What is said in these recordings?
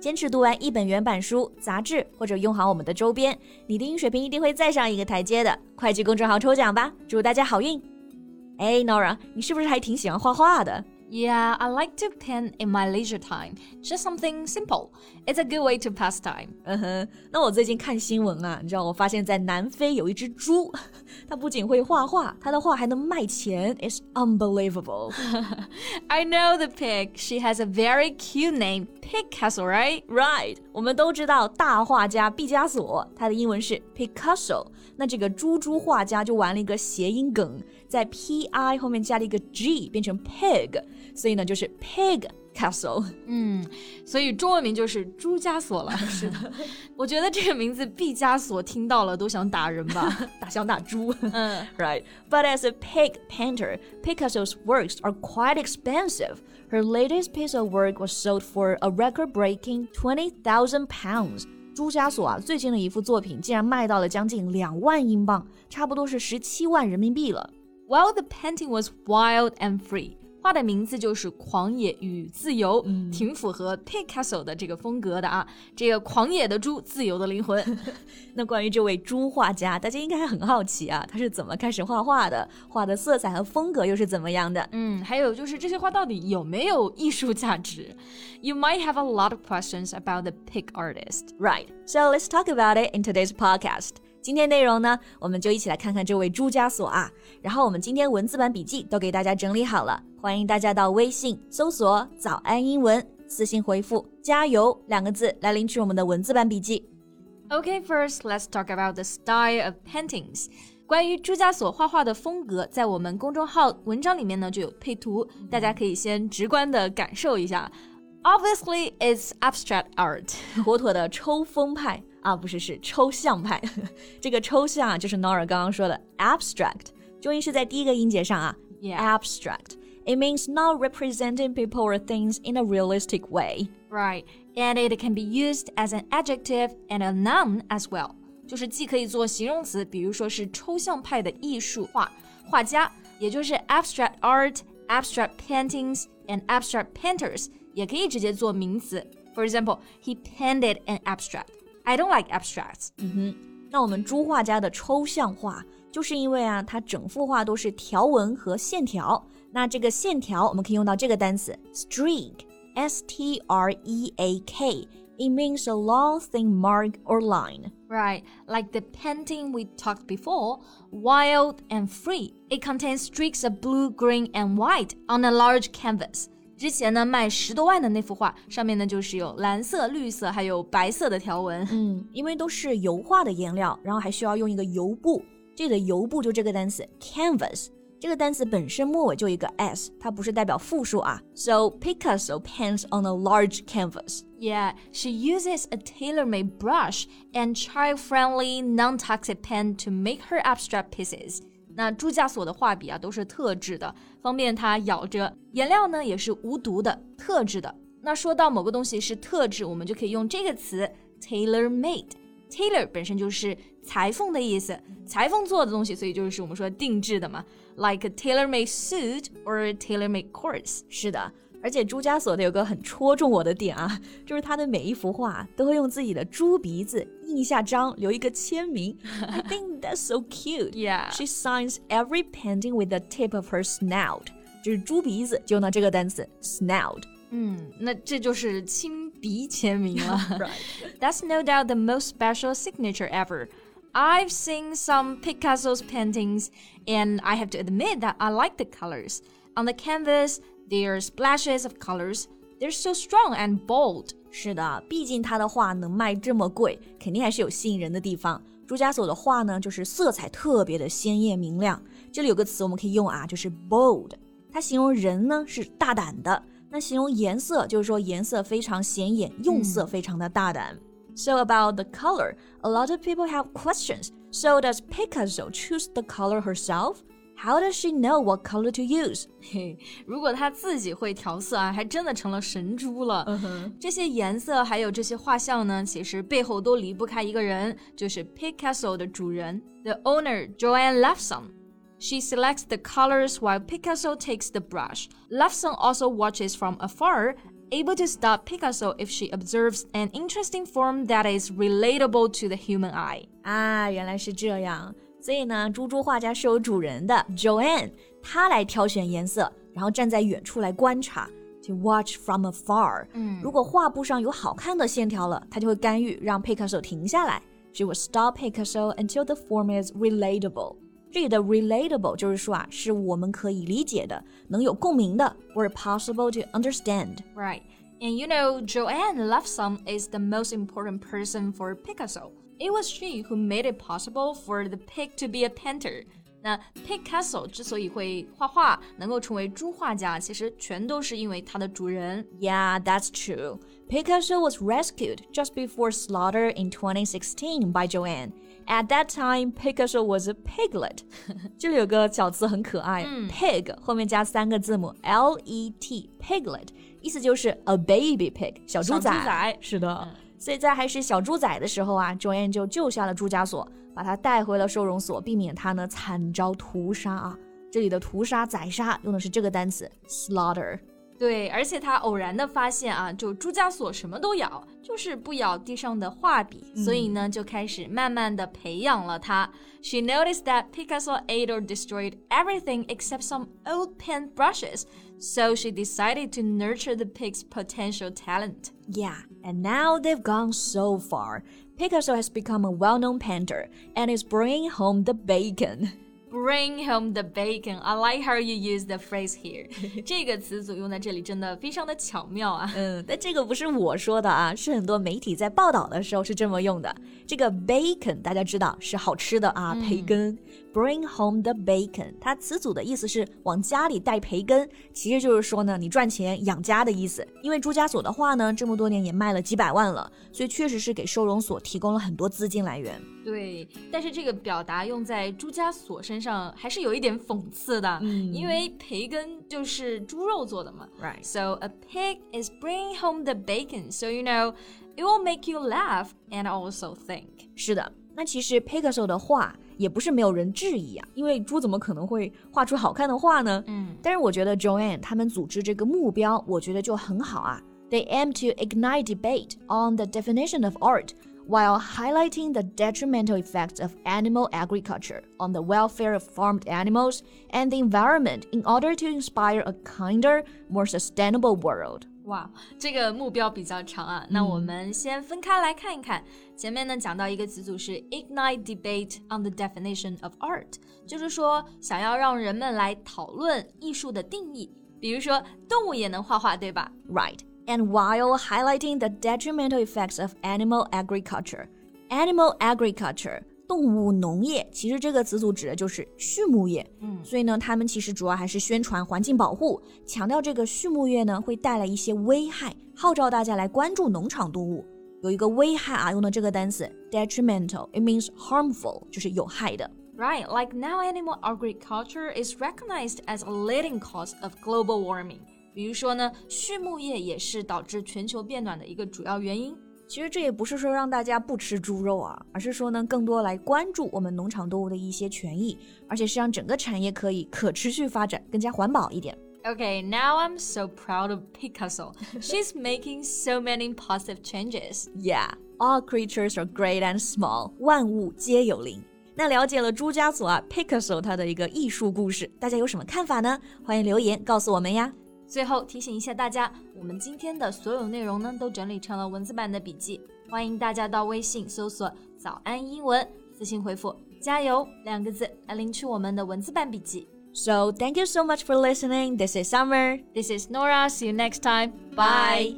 坚持读完一本原版书、杂志，或者用好我们的周边，你的英语水平一定会再上一个台阶的。快去公众号抽奖吧，祝大家好运！哎，Nora，你是不是还挺喜欢画画的 Yeah, I like to pen in my leisure time. Just something simple. It's a good way to pass time. Uh-huh. 嗯哼，那我最近看新闻啊，你知道，我发现在南非有一只猪，它不仅会画画，它的画还能卖钱。It's unbelievable. I know the pig. She has a very cute name, Pigcasso, right? Right. 我们都知道大画家毕加索，他的英文是 Picasso。那这个猪猪画家就玩了一个谐音梗，在 P I 后面加了一个 G，变成 pig。所以呢，就是 Pig Castle。嗯，所以中文名就是朱家锁了。是的，我觉得这个名字毕加索听到了都想打人吧，打想打猪。嗯，Right. But as a pig painter, Pigcasso's works are quite expensive. Her latest piece of work was sold for a record-breaking twenty thousand pounds. 朱加索啊，最近的一幅作品竟然卖到了将近两万英镑，差不多是十七万人民币了。While the painting was wild and free. 画的名字就是《狂野与自由》，嗯、挺符合 Pigcasso 的这个风格的啊。这个狂野的猪，自由的灵魂。那关于这位猪画家，大家应该很好奇啊，他是怎么开始画画的？画的色彩和风格又是怎么样的？嗯，还有就是这些画到底有没有艺术价值？You might have a lot of questions about the pic artist, right? So let's talk about it in today's podcast. 今天内容呢，我们就一起来看看这位朱家锁啊。然后我们今天文字版笔记都给大家整理好了，欢迎大家到微信搜索“早安英文”，私信回复“加油”两个字来领取我们的文字版笔记。Okay, first let's talk about the style of paintings. 关于朱家锁画画的风格，在我们公众号文章里面呢就有配图，大家可以先直观的感受一下。Obviously, it's abstract art，妥妥的抽风派。啊，不是，是抽象派。这个抽象啊，就是 Nora 刚刚说的 abstract，重音是在第一个音节上啊。Yeah. Abstract. It means not representing people or things in a realistic way. Right. And it can be used as an adjective and a noun as well. 就是既可以做形容词，比如说是抽象派的艺术画画家，也就是 abstract art, abstract paintings and abstract painters， 也可以直接做名词。For example, he painted an abstract. I don't like abstracts。嗯哼，那我们朱画家的抽象画，就是因为啊，它整幅画都是条纹和线条。那这个线条，我们可以用到这个单词 streak，s t r e a k。It means a long thin mark or line. Right, like the painting we talked before, wild and free. It contains streaks of blue, green, and white on a large canvas. 之前呢卖十多万的那幅画，上面呢就是有蓝色、绿色还有白色的条纹。嗯，因为都是油画的颜料，然后还需要用一个油布。这里的油布就这个单词 canvas。这个单词本身末尾就一个 s，它不是代表复数啊。So Pigcasso paints on a large canvas. Yeah, she uses a tailor-made brush and child-friendly, non-toxic pen to make her abstract pieces. 那朱家锁的画笔啊都是特制的，方便它咬着。颜料呢也是无毒的，特制的。那说到某个东西是特制，我们就可以用这个词 tailor made。tailor 本身就是裁缝的意思，裁缝做的东西，所以就是我们说定制的嘛，like a tailor made suit or a tailor made course。是的。而且朱家锁他有个很戳中我的点啊，就是他的每一幅画都会用自己的猪鼻子印下章，留一个签名。I think that's so cute. Yeah. She signs every painting with the tip of her snout. 就是猪鼻子，就用到这个单词 snout。嗯，那这就是亲鼻签名了。right. That's no doubt the most special signature ever. I've seen some Pigcasso's paintings, and I have to admit that I like the colors. On the canvas, their splashes of colors, they're so strong and bold. 是的，毕竟他的画能卖这么贵，肯定还是有吸引人的地方。朱加索的画呢，就是色彩特别的鲜艳明亮。这里有个词我们可以用啊，就是 bold，它形容人呢是大胆的。那形容颜色，就是说颜色非常显眼，用色非常的大胆。So about the color, a lot of people have questions. So does Pigcasso choose the color herself? How does she know what color to use？嘿，如果她自己会调色啊，还真的成了神猪了。Uh huh. 这些颜色还有这些画像呢，其实背后都离不开一个人，就是 Pigcasso 的主人，the owner Joanne Lefson。She selects the colors while Pigcasso takes the brush. Lefson also watches from afar able to stop Pigcasso if she observes an interesting form that is relatable to the human eye. Ah, 啊，原来是这样。所以呢，猪猪画家是有主人的，Joanne，她来挑选颜色，然后站在远处来观察。To watch from afar，嗯，如果画布上有好看的线条了，他就会干预，让佩克手停下来。She will stop Pigcasso until the form is relatable。这里的 relatable 就是说啊，是我们可以理解的，能有共鸣的，or possible to understand。Right. And you know, Joanne Lefson is the most important person for Pigcasso It was she who made it possible for the pig to be a painter. 那 Picasso 之所以会画画，能够成为猪画家，其实全都是因为他的主人。Yeah, that's true. Picasso was rescued just before slaughter in 2016 by Joanne. At that time, Picasso was a piglet. 这里有个小词很可爱、嗯、，pig 后面加三个字母 L E T，piglet，意思就是 a baby pig，小猪仔。小猪仔是的。嗯 所以在还是小猪仔的时候啊，Joanne 就救下了朱家锁，把他带回了收容所，避免他呢惨遭屠杀啊。这里的屠杀、宰杀用的是这个单词 slaughter。对，而且他偶然的发现啊，就朱家锁什么都咬，就是不咬地上的画笔，嗯、所以呢就开始慢慢的培养了他。She noticed that Picasso ate or destroyed everything except some old paint brushes, So she decided to nurture the pig's potential talent. Yeah, and now they've gone so far. Pigcasso has become a well known painter and is bringing home the bacon. Bring home the bacon. I like how you use the phrase here. 这个词组用在这里真的非常的巧妙啊。嗯，但这个不是我说的啊，是很多媒体在报道的时候是这么用的。这个 bacon 大家知道是好吃的啊，培根。Bring home the bacon，它词组的意思是往家里带培根，其实就是说呢，你赚钱养家的意思。因为朱家锁的话呢，这么多年也卖了几百万了，所以确实是给收容所提供了很多资金来源。对，但是这个表达用在朱家锁身上还是有一点讽刺的，嗯、因为培根就是猪肉做的嘛。Right. So a pig is bringing home the bacon, so you know it will make you laugh and also think. 是的，那其实 Pigcasso 的画也不是没有人质疑啊，因为猪怎么可能会画出好看的画呢？嗯，但是我觉得 Joanne 他们组织这个目标，我觉得就很好啊。They aim to ignite debate on the definition of art while highlighting the detrimental effects of animal agriculture on the welfare of farmed animals and the environment in order to inspire a kinder, more sustainable world. 哇，这个目标比较长啊，那我们先分开来看一看。前面呢讲到一个词组是 ignite debate on the definition of art，就是说想要让人们来讨论艺术的定义。比如说动物也能画画，对吧？Right. And while highlighting the detrimental effects of animal agriculture, animal agriculture 动物农业其实这个词组指的就是畜牧业，嗯，所以呢，他们其实主要还是宣传环境保护，强调这个畜牧业呢会带来一些危害，号召大家来关注农场动物。有一个危害啊，用的这个单词 detrimental，it means harmful，就是有害的。Right, like now animal agriculture is recognized as a leading cause of global warming。比如说呢，畜牧业也是导致全球变暖的一个主要原因。其实这也不是说让大家不吃猪肉啊，而是说呢，更多来关注我们农场动物的一些权益，而且是让整个产业可以可持续发展，更加环保一点。Okay, now I'm so proud of Picasso. She's making so many positive changes. Yeah, all creatures are great and small. 万物皆有灵。那了解了朱家佐啊，Picasso 他的一个艺术故事，大家有什么看法呢？欢迎留言告诉我们呀。最后提醒一下大家，我们今天的所有内容呢，都整理成了文字版的笔记，欢迎大家到微信搜索“早安英文”，私信回复“加油”两个字来领取我们的文字版笔记。So thank you so much for listening. This is Summer. This is Nora. See you next time. Bye.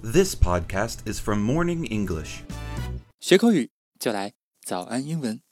This podcast is from Morning English. 学口语就来早安英文。